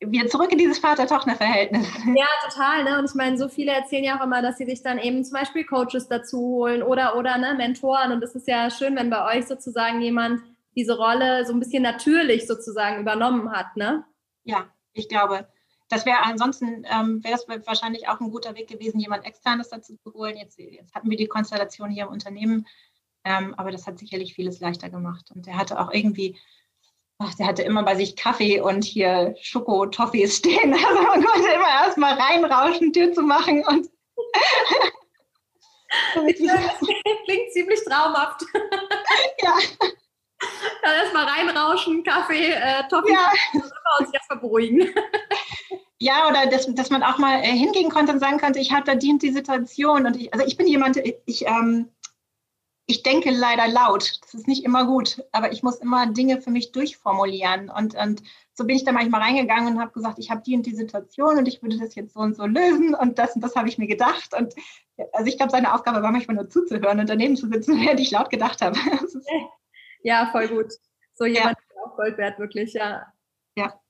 wieder zurück in dieses Vater-Tochter-Verhältnis. Ja, total. Ne? Und ich meine, so viele erzählen ja auch immer, dass sie sich dann eben zum Beispiel Coaches dazu holen oder, oder ne, Mentoren. Und es ist ja schön, wenn bei euch sozusagen jemand diese Rolle so ein bisschen natürlich sozusagen übernommen hat. Ne? Ja, ich glaube. Das wäre ansonsten, ähm, wäre das wahrscheinlich auch ein guter Weg gewesen, jemand externes dazu zu holen. Jetzt, jetzt hatten wir die Konstellation hier im Unternehmen, ähm, aber das hat sicherlich vieles leichter gemacht. Und er hatte auch irgendwie ach, der hatte immer bei sich Kaffee und hier Schoko-Toffees stehen. <laughs> Also man konnte immer erstmal reinrauschen, Tür zu machen und <laughs> klingt ziemlich traumhaft. <laughs> Ja. Dann erstmal reinrauschen, Kaffee, äh, Toffee ja. und sich erstmal beruhigen. Ja, oder dass, dass man auch mal äh, hingehen konnte und sagen konnte, ich habe da dient die Situation. Und ich, also ich bin jemand, ich, ähm, ich denke leider laut. Das ist nicht immer gut, aber ich muss immer Dinge für mich durchformulieren. Und, und so bin ich da manchmal reingegangen und habe gesagt, ich habe die und die Situation und ich würde das jetzt so und so lösen und das und das habe ich mir gedacht. Und also ich glaube, seine Aufgabe war manchmal nur zuzuhören und daneben zu sitzen, <laughs> während ich laut gedacht habe. <laughs> ja, voll gut. So jemand ja. ist auch Gold wert, wirklich, ja. Ja.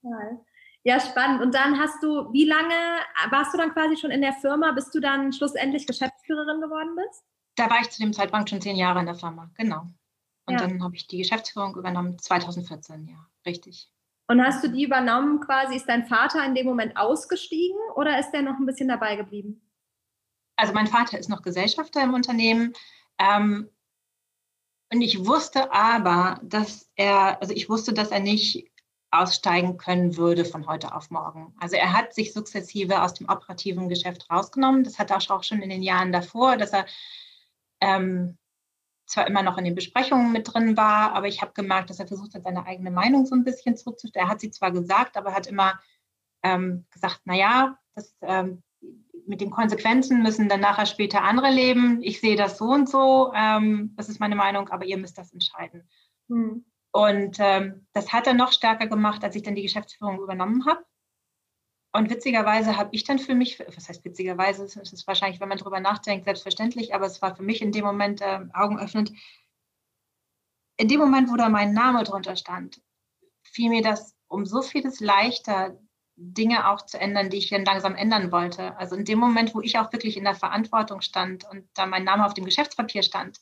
Ja, spannend. Und dann hast du, wie lange warst du dann quasi schon in der Firma, bis du dann schlussendlich Geschäftsführerin geworden bist? Da war ich zu dem Zeitpunkt schon zehn Jahre in der Firma, genau. Und ja. dann habe ich die Geschäftsführung übernommen 2014, ja, richtig. Und hast du die übernommen quasi? Ist dein Vater in dem Moment ausgestiegen oder ist der noch ein bisschen dabei geblieben? Also mein Vater ist noch Gesellschafter im Unternehmen. Ähm, und ich wusste aber, dass er, also ich wusste, dass er nicht aussteigen können würde von heute auf morgen. Also er hat sich sukzessive aus dem operativen Geschäft rausgenommen. Das hat er auch schon in den Jahren davor, dass er ähm, zwar immer noch in den Besprechungen mit drin war, aber ich habe gemerkt, dass er versucht hat, seine eigene Meinung so ein bisschen zurückzustellen. Er hat sie zwar gesagt, aber hat immer ähm, gesagt, naja, das, ähm, mit den Konsequenzen müssen dann nachher später andere leben. Ich sehe das so und so, ähm, das ist meine Meinung, aber ihr müsst das entscheiden. Hm. Und ähm, das hat er noch stärker gemacht, als ich dann die Geschäftsführung übernommen habe. Und witzigerweise habe ich dann für mich, was heißt witzigerweise, es ist wahrscheinlich, wenn man darüber nachdenkt, selbstverständlich, aber es war für mich in dem Moment äh, augenöffnend. In dem Moment, wo da mein Name drunter stand, fiel mir das um so vieles leichter, Dinge auch zu ändern, die ich dann langsam ändern wollte. Also in dem Moment, wo ich auch wirklich in der Verantwortung stand und da mein Name auf dem Geschäftspapier stand,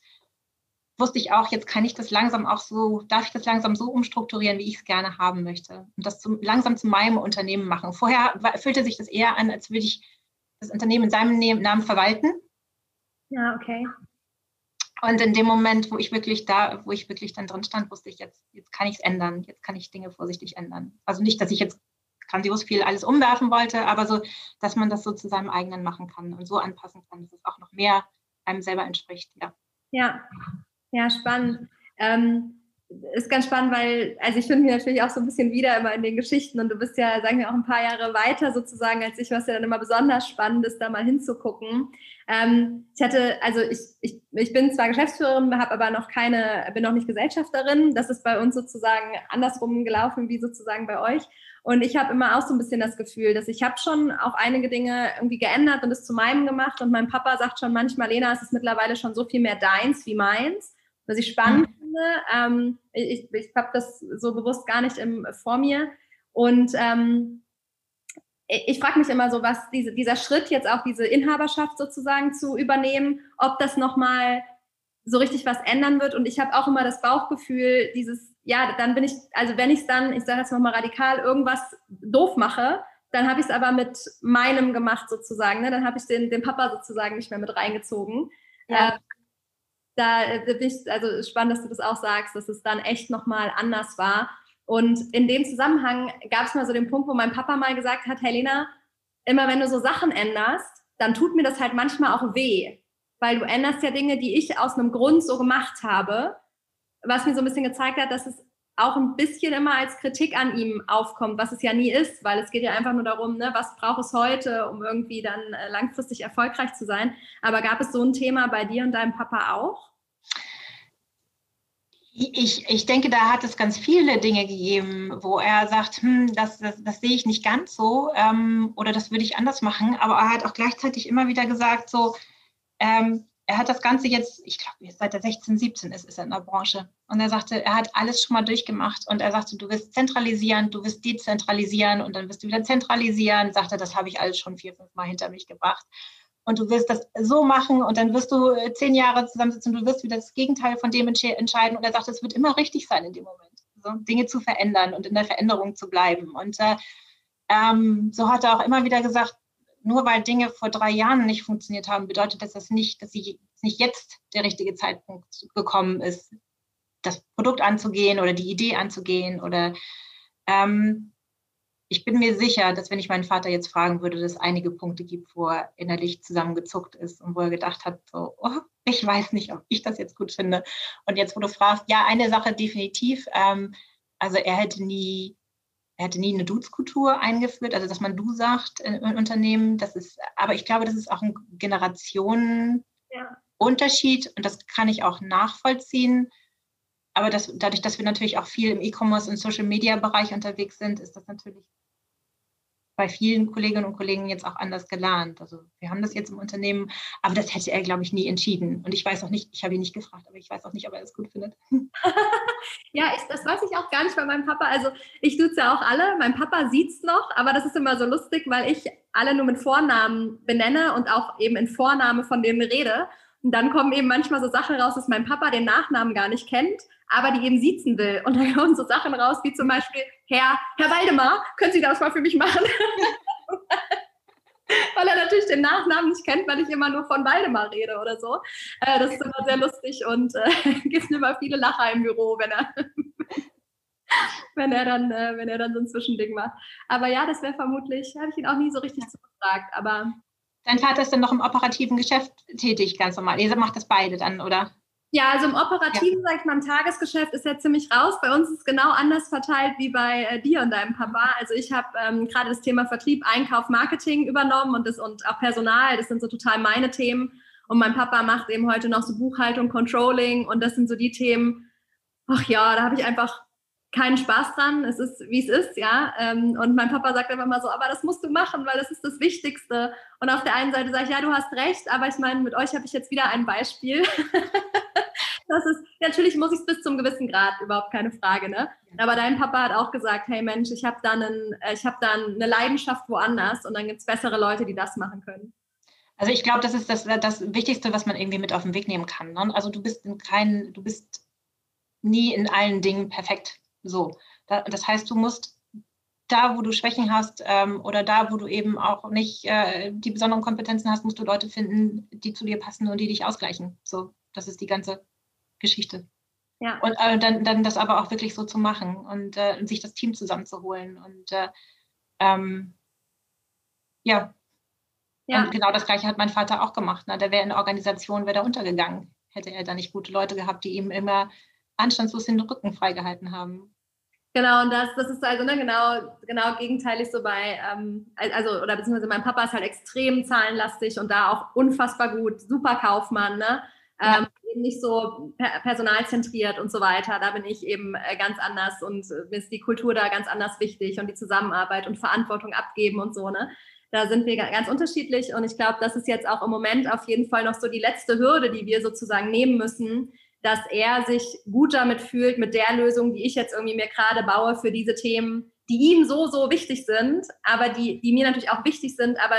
wusste ich auch, jetzt kann ich das langsam auch so, darf ich das langsam so umstrukturieren, wie ich es gerne haben möchte. Und das zum, langsam zu meinem Unternehmen machen. Vorher fühlte sich das eher an, als würde ich das Unternehmen in seinem Namen verwalten. Ja, okay. Und in dem Moment, wo ich wirklich da, wo ich wirklich dann drin stand, wusste ich, jetzt, jetzt kann ich es ändern, jetzt kann ich Dinge vorsichtig ändern. Also nicht, dass ich jetzt grandios viel alles umwerfen wollte, aber so, dass man das so zu seinem eigenen machen kann und so anpassen kann, dass es auch noch mehr einem selber entspricht. Ja. Ja, ja, spannend. Ähm, ist ganz spannend, weil, also ich finde mich natürlich auch so ein bisschen wieder immer in den Geschichten und du bist ja, sagen wir, auch ein paar Jahre weiter sozusagen als ich, was ja dann immer besonders spannend ist, da mal hinzugucken. Ähm, ich hatte, also ich, ich, ich bin zwar Geschäftsführerin, habe aber noch keine, bin noch nicht Gesellschafterin. Das ist bei uns sozusagen andersrum gelaufen wie sozusagen bei euch. Und ich habe immer auch so ein bisschen das Gefühl, dass ich habe schon auch einige Dinge irgendwie geändert und es zu meinem gemacht. Und mein Papa sagt schon manchmal, Lena, es ist mittlerweile schon so viel mehr deins wie meins was ich spannend mhm. finde. Ähm, ich ich habe das so bewusst gar nicht im, vor mir. Und ähm, ich frage mich immer so, was diese, dieser Schritt jetzt auch diese Inhaberschaft sozusagen zu übernehmen, ob das nochmal so richtig was ändern wird. Und ich habe auch immer das Bauchgefühl, dieses, ja, dann bin ich, also wenn ich es dann, ich sage jetzt nochmal radikal, irgendwas doof mache, dann habe ich es aber mit meinem gemacht sozusagen. Ne? Dann habe ich den, den Papa sozusagen nicht mehr mit reingezogen. Ja. Äh, da äh, bin ich, also spannend, dass du das auch sagst, dass es dann echt nochmal anders war. Und in dem Zusammenhang gab es mal so den Punkt, wo mein Papa mal gesagt hat, Helena, immer wenn du so Sachen änderst, dann tut mir das halt manchmal auch weh, weil du änderst ja Dinge, die ich aus einem Grund so gemacht habe, was mir so ein bisschen gezeigt hat, dass es auch ein bisschen immer als Kritik an ihm aufkommt, was es ja nie ist, weil es geht ja einfach nur darum, ne, was braucht es heute, um irgendwie dann äh, langfristig erfolgreich zu sein. Aber gab es so ein Thema bei dir und deinem Papa auch? Ich, ich denke, da hat es ganz viele Dinge gegeben, wo er sagt, hm, das, das, das sehe ich nicht ganz so ähm, oder das würde ich anders machen. Aber er hat auch gleichzeitig immer wieder gesagt, so, ähm, er hat das Ganze jetzt, ich glaube, seit er 16, 17 ist, ist er in der Branche. Und er sagte, er hat alles schon mal durchgemacht. Und er sagte, du wirst zentralisieren, du wirst dezentralisieren und dann wirst du wieder zentralisieren. Sagte, das habe ich alles schon vier, fünf Mal hinter mich gebracht. Und du wirst das so machen und dann wirst du äh, zehn Jahre zusammensitzen und du wirst wieder das Gegenteil von dem entscheiden. Und er sagte, es wird immer richtig sein in dem Moment, so, Dinge zu verändern und in der Veränderung zu bleiben. Und äh, ähm, so hat er auch immer wieder gesagt, nur weil Dinge vor drei Jahren nicht funktioniert haben, bedeutet das, das nicht, dass nicht jetzt der richtige Zeitpunkt gekommen ist, das Produkt anzugehen oder die Idee anzugehen. Oder ähm, ich bin mir sicher, dass wenn ich meinen Vater jetzt fragen würde, dass es einige Punkte gibt, wo er innerlich zusammengezuckt ist und wo er gedacht hat, so, oh, ich weiß nicht, ob ich das jetzt gut finde. Und jetzt, wo du fragst, ja, eine Sache definitiv. Ähm, also er hätte nie er hätte nie eine Dudes-Kultur eingeführt, also dass man du sagt in, in, Unternehmen. Das ist, aber ich glaube, das ist auch ein Generationenunterschied ja. und das kann ich auch nachvollziehen. Aber das, dadurch, dass wir natürlich auch viel im E-Commerce und Social Media Bereich unterwegs sind, ist das natürlich bei vielen Kolleginnen und Kollegen jetzt auch anders gelernt. Also wir haben das jetzt im Unternehmen, aber das hätte er, glaube ich, nie entschieden. Und ich weiß auch nicht, ich habe ihn nicht gefragt, aber ich weiß auch nicht, ob er es gut findet. <laughs> ja, ich, das weiß ich auch gar nicht bei meinem Papa. Also ich tue ja auch alle. Mein Papa sieht es noch, aber das ist immer so lustig, weil ich alle nur mit Vornamen benenne und auch eben in Vorname von denen rede. Und dann kommen eben manchmal so Sachen raus, dass mein Papa den Nachnamen gar nicht kennt aber die eben siezen will. Und dann kommen so Sachen raus, wie zum Beispiel, Herr, Herr Waldemar, können Sie das mal für mich machen? <laughs> weil er natürlich den Nachnamen nicht kennt, weil ich immer nur von Waldemar rede oder so. Äh, das ist immer sehr lustig und äh, <laughs> gibt immer viele Lacher im Büro, wenn er, <laughs> wenn er dann, äh, wenn er dann so ein Zwischending macht. Aber ja, das wäre vermutlich, habe ich ihn auch nie so richtig zugefragt, aber. Dein Vater ist dann noch im operativen Geschäft tätig, ganz normal. Ihr macht das beide dann, oder? Ja, also im operativen, ja. sag ich mal, im Tagesgeschäft ist er ziemlich raus. Bei uns ist es genau anders verteilt wie bei äh, dir und deinem Papa. Also ich habe ähm, gerade das Thema Vertrieb, Einkauf, Marketing übernommen und das und auch Personal. Das sind so total meine Themen. Und mein Papa macht eben heute noch so Buchhaltung, Controlling und das sind so die Themen. Ach ja, da habe ich einfach keinen Spaß dran. Es ist, wie es ist, ja. Ähm, und mein Papa sagt immer mal so, aber das musst du machen, weil das ist das Wichtigste. Und auf der einen Seite sage ich, ja, du hast recht, aber ich meine, mit euch habe ich jetzt wieder ein Beispiel. <laughs> das ist, natürlich muss ich es bis zum gewissen Grad, überhaupt keine Frage, ne? Aber dein Papa hat auch gesagt, hey Mensch, ich habe da, einen, äh, ich hab da eine Leidenschaft woanders und dann gibt es bessere Leute, die das machen können. Also ich glaube, das ist das, das Wichtigste, was man irgendwie mit auf den Weg nehmen kann. Ne? Also du bist in kein, du bist nie in allen Dingen perfekt. So. das heißt, du musst da, wo du Schwächen hast ähm, oder da, wo du eben auch nicht äh, die besonderen Kompetenzen hast, musst du Leute finden, die zu dir passen und die dich ausgleichen. So, das ist die ganze Geschichte. Ja. Und äh, dann, dann das aber auch wirklich so zu machen und äh, sich das Team zusammenzuholen. Und äh, ähm, ja. ja. Und genau das Gleiche hat mein Vater auch gemacht. Ne? Der wäre in der Organisation, wäre da untergegangen. Hätte er da nicht gute Leute gehabt, die ihm immer anstandslos den Rücken freigehalten haben. Genau, und das, das ist also ne, genau, genau gegenteilig so bei, ähm, also, oder beziehungsweise mein Papa ist halt extrem zahlenlastig und da auch unfassbar gut, super Kaufmann, ne? Ja. Ähm, eben nicht so personalzentriert und so weiter. Da bin ich eben äh, ganz anders und äh, mir ist die Kultur da ganz anders wichtig und die Zusammenarbeit und Verantwortung abgeben und so, ne? Da sind wir ganz unterschiedlich und ich glaube, das ist jetzt auch im Moment auf jeden Fall noch so die letzte Hürde, die wir sozusagen nehmen müssen, dass er sich gut damit fühlt, mit der Lösung, die ich jetzt irgendwie mir gerade baue für diese Themen, die ihm so, so wichtig sind, aber die, die mir natürlich auch wichtig sind, aber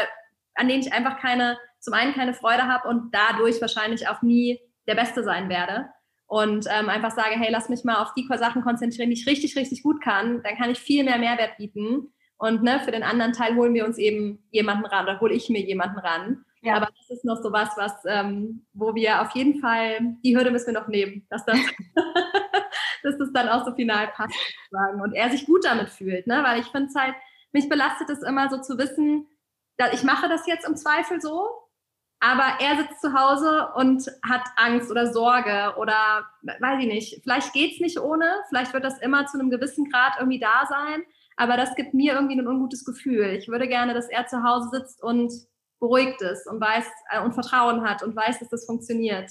an denen ich einfach keine zum einen keine Freude habe und dadurch wahrscheinlich auch nie der Beste sein werde. Und ähm, einfach sage, hey, lass mich mal auf die Sachen konzentrieren, die ich richtig, richtig gut kann, dann kann ich viel mehr Mehrwert bieten. Und ne, für den anderen Teil holen wir uns eben jemanden ran oder hole ich mir jemanden ran. Ja. Aber das ist noch so was, was, ähm, wo wir auf jeden Fall, die Hürde müssen wir noch nehmen, dass das, <laughs> dass das dann auch so final passt sozusagen. und er sich gut damit fühlt. Ne? Weil ich finde es halt, mich belastet es immer so zu wissen, dass ich mache das jetzt im Zweifel so aber er sitzt zu Hause und hat Angst oder Sorge oder weiß ich nicht, vielleicht geht es nicht ohne, vielleicht wird das immer zu einem gewissen Grad irgendwie da sein, aber das gibt mir irgendwie ein ungutes Gefühl. Ich würde gerne, dass er zu Hause sitzt und beruhigt ist und weiß äh, und Vertrauen hat und weiß, dass das funktioniert.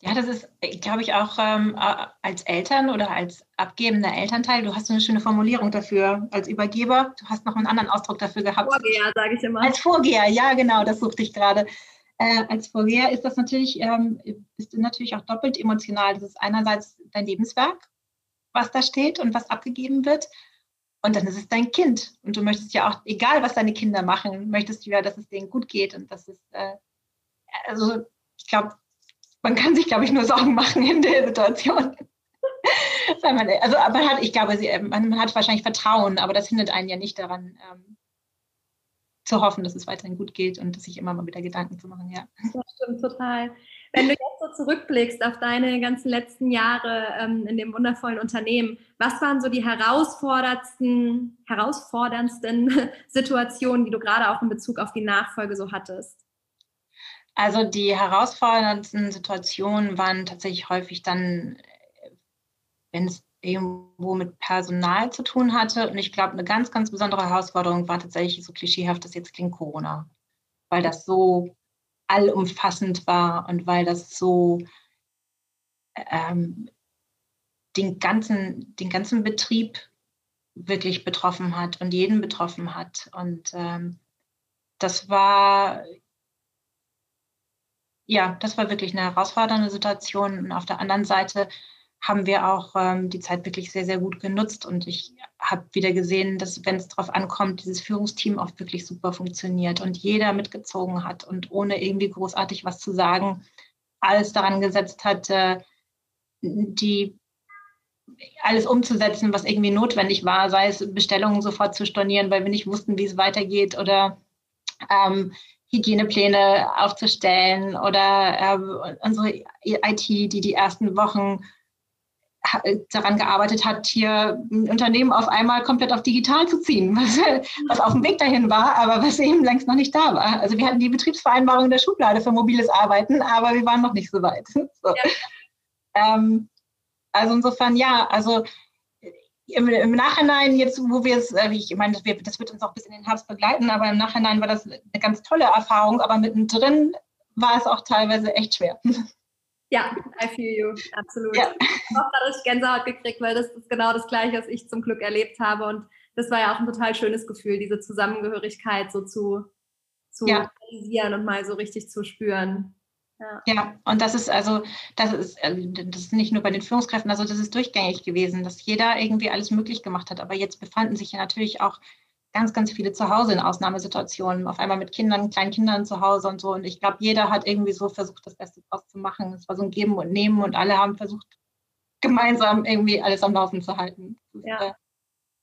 Ja, das ist, glaube ich, auch ähm, als Eltern oder als abgebender Elternteil, du hast eine schöne Formulierung dafür als Übergeber. Du hast noch einen anderen Ausdruck dafür gehabt. Vorgeher, sage ich immer. Als Vorgeher, ja, genau, das suchte ich gerade. Äh, als Vorgeher ist das natürlich, ähm, bist du natürlich auch doppelt emotional. Das ist einerseits dein Lebenswerk, was da steht und was abgegeben wird. Und dann ist es dein Kind. Und du möchtest ja auch, egal was deine Kinder machen, möchtest du ja, dass es denen gut geht und dass es, äh, also ich glaube, man kann sich, glaube ich, nur Sorgen machen in der Situation. <laughs> also man hat, ich glaube, sie, man, man, hat wahrscheinlich Vertrauen, aber das hindert einen ja nicht daran, ähm, zu hoffen, dass es weiterhin gut geht und sich immer mal wieder Gedanken zu machen, ja. Das stimmt total. Wenn du jetzt so zurückblickst auf deine ganzen letzten Jahre ähm, in dem wundervollen Unternehmen, was waren so die herausforderndsten, herausforderndsten <laughs> Situationen, die du gerade auch in Bezug auf die Nachfolge so hattest? Also die herausforderndsten Situationen waren tatsächlich häufig dann, wenn es irgendwo mit Personal zu tun hatte. Und ich glaube, eine ganz, ganz besondere Herausforderung war tatsächlich so klischeehaft, das jetzt klingt Corona, weil das so allumfassend war und weil das so ähm, den, ganzen, den ganzen Betrieb wirklich betroffen hat und jeden betroffen hat. Und ähm, das war, ja, das war wirklich eine herausfordernde Situation. Und auf der anderen Seite haben wir auch ähm, die Zeit wirklich sehr, sehr gut genutzt. Und ich habe wieder gesehen, dass, wenn es darauf ankommt, dieses Führungsteam oft wirklich super funktioniert und jeder mitgezogen hat und ohne irgendwie großartig was zu sagen, alles daran gesetzt hat, äh, die alles umzusetzen, was irgendwie notwendig war, sei es Bestellungen sofort zu stornieren, weil wir nicht wussten, wie es weitergeht oder ähm, Hygienepläne aufzustellen oder äh, unsere IT, die die ersten Wochen daran gearbeitet hat, hier ein Unternehmen auf einmal komplett auf digital zu ziehen, <laughs> was, was auf dem Weg dahin war, aber was eben längst noch nicht da war. Also wir hatten die Betriebsvereinbarung in der Schublade für mobiles Arbeiten, aber wir waren noch nicht so weit. <laughs> So. Ja. Ähm, also insofern ja, also im, im, Nachhinein, jetzt wo wir es, äh, ich meine, das wird uns auch bis in den Herbst begleiten, aber im Nachhinein war das eine ganz tolle Erfahrung, aber mittendrin war es auch teilweise echt schwer. <laughs> Ja, I feel you, absolut. Ja. Ich habe gerade Gänsehaut gekriegt, weil das ist genau das Gleiche, was ich zum Glück erlebt habe. Und das war ja auch ein total schönes Gefühl, diese Zusammengehörigkeit so zu, zu ja. realisieren und mal so richtig zu spüren. Ja. ja, und das ist also, das ist, äh, das ist nicht nur bei den Führungskräften, also das ist durchgängig gewesen, dass jeder irgendwie alles möglich gemacht hat. Aber jetzt befanden sich ja natürlich auch ganz, ganz viele zu Hause in Ausnahmesituationen, auf einmal mit Kindern, kleinen Kindern zu Hause und so. Und ich glaube, jeder hat irgendwie so versucht, das Beste draus zu machen. Es war so ein Geben und Nehmen und alle haben versucht, gemeinsam irgendwie alles am Laufen zu halten. Ja. Äh,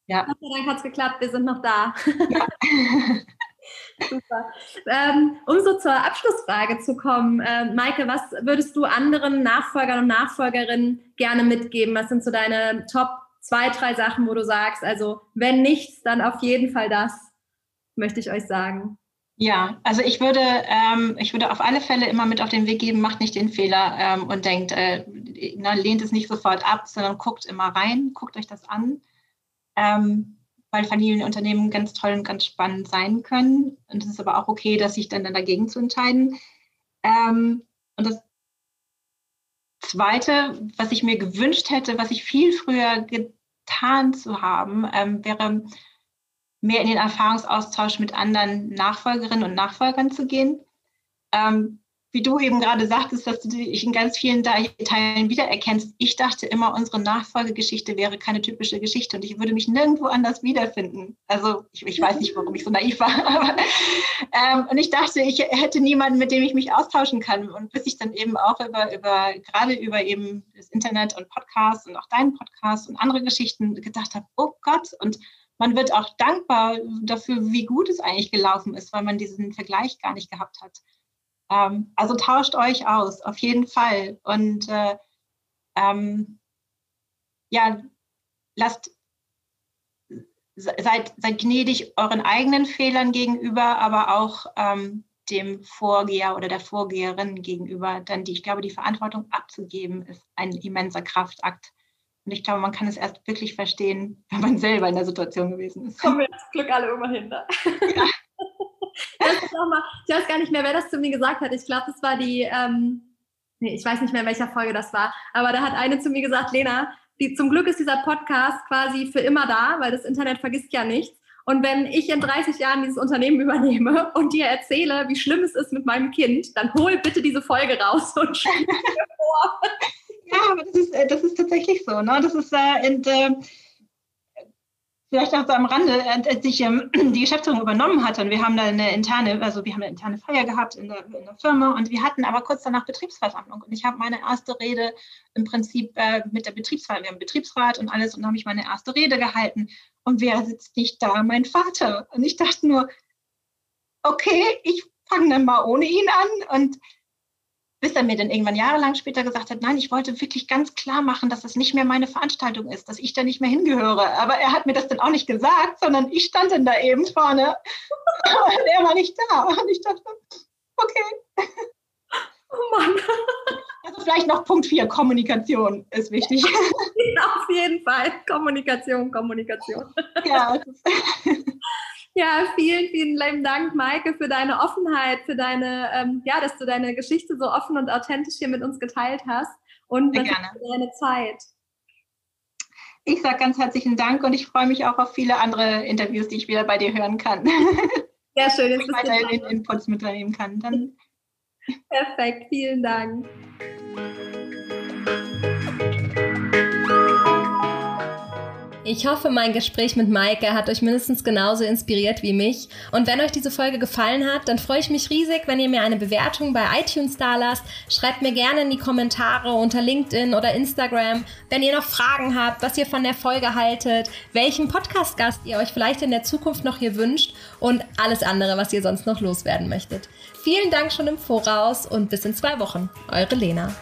ja. Gott sei Dank hat es geklappt, wir sind noch da. Ja. <laughs> Super. Ähm, um so zur Abschlussfrage zu kommen, äh, Maike, was würdest du anderen Nachfolgern und Nachfolgerinnen gerne mitgeben? Was sind so deine Top zwei, drei Sachen, wo du sagst, also wenn nichts, dann auf jeden Fall das, möchte ich euch sagen. Ja, also ich würde, ähm, ich würde auf alle Fälle immer mit auf den Weg geben, macht nicht den Fehler ähm, und denkt, äh, na, lehnt es nicht sofort ab, sondern guckt immer rein, guckt euch das an, ähm, weil Familienunternehmen ganz toll und ganz spannend sein können. Und es ist aber auch okay, dass sich dann, dann dagegen zu entscheiden. Ähm, und das Zweite, was ich mir gewünscht hätte, was ich viel früher getan zu haben, ähm, wäre mehr in den Erfahrungsaustausch mit anderen Nachfolgerinnen und Nachfolgern zu gehen. Ähm, wie du eben gerade sagtest, dass du dich in ganz vielen Teilen wiedererkennst. Ich dachte immer, unsere Nachfolgegeschichte wäre keine typische Geschichte und ich würde mich nirgendwo anders wiederfinden. Also ich, ich weiß nicht, warum ich so naiv war, <laughs> aber ähm, und ich dachte, ich hätte niemanden, mit dem ich mich austauschen kann. Und bis ich dann eben auch über, über gerade über eben das Internet und Podcasts und auch deinen Podcast und andere Geschichten gedacht habe, oh Gott, und man wird auch dankbar dafür, wie gut es eigentlich gelaufen ist, weil man diesen Vergleich gar nicht gehabt hat. Ähm, also tauscht euch aus, auf jeden Fall. Und äh, ähm, ja, lasst, seid, seid gnädig euren eigenen Fehlern gegenüber, aber auch ähm, dem Vorgeher oder der Vorgeherin gegenüber. Denn die, ich glaube, die Verantwortung abzugeben ist ein immenser Kraftakt. Und ich glaube, man kann es erst wirklich verstehen, <laughs> wenn man selber in der Situation gewesen ist. Kommen wir zum Glück alle immerhin da. Ja. Mal, ich weiß gar nicht mehr, wer das zu mir gesagt hat. Ich glaube, das war die, ähm, nee, ich weiß nicht mehr, in welcher Folge das war. Aber da hat eine zu mir gesagt, Lena, die, zum Glück ist dieser Podcast quasi für immer da, weil das Internet vergisst ja nichts. Und wenn ich in 30 Jahren dieses Unternehmen <laughs> übernehme und dir erzähle, wie schlimm es ist mit meinem Kind, dann hol bitte diese Folge raus und stell mir vor. Ja, aber das ist, äh, das ist tatsächlich so. Ne? Das ist äh, in, äh, Vielleicht auch so am Rande, äh, als ich ähm, die Geschäftsführung übernommen hatte und wir haben da eine interne, also wir haben eine interne Feier gehabt in der, in der Firma und wir hatten aber kurz danach Betriebsversammlung und ich habe meine erste Rede im Prinzip äh, mit der Betriebsrat, wir haben Betriebsrat und alles und habe ich meine erste Rede gehalten und wer sitzt nicht da? Mein Vater. Und ich dachte nur, okay, ich fange dann mal ohne ihn an und bis er mir dann irgendwann jahrelang später gesagt hat, nein, ich wollte wirklich ganz klar machen, dass das nicht mehr meine Veranstaltung ist, dass ich da nicht mehr hingehöre. Aber er hat mir das dann auch nicht gesagt, sondern ich stand dann da eben vorne und er war nicht da. Und ich dachte, okay. Oh Mann. Also vielleicht noch Punkt 4, Kommunikation ist wichtig. Ja, auf jeden Fall. Kommunikation, Kommunikation. Ja, ja, vielen, vielen lieben Dank, Maike, für deine Offenheit, für deine, ähm, ja, dass du deine Geschichte so offen und authentisch hier mit uns geteilt hast und für deine Zeit. Ich sage ganz herzlichen Dank und ich freue mich auch auf viele andere Interviews, die ich wieder bei dir hören kann. <laughs> Sehr schön. Jetzt ich weiterhin den Inputs mitnehmen kann. Dann <laughs> Perfekt, vielen Dank. Ich hoffe, mein Gespräch mit Maike hat euch mindestens genauso inspiriert wie mich. Und wenn euch diese Folge gefallen hat, dann freue ich mich riesig, wenn ihr mir eine Bewertung bei iTunes da lasst. Schreibt mir gerne in die Kommentare unter LinkedIn oder Instagram, wenn ihr noch Fragen habt, was ihr von der Folge haltet, welchen Podcast-Gast ihr euch vielleicht in der Zukunft noch hier wünscht und alles andere, was ihr sonst noch loswerden möchtet. Vielen Dank schon im Voraus und bis in zwei Wochen. Eure Lena.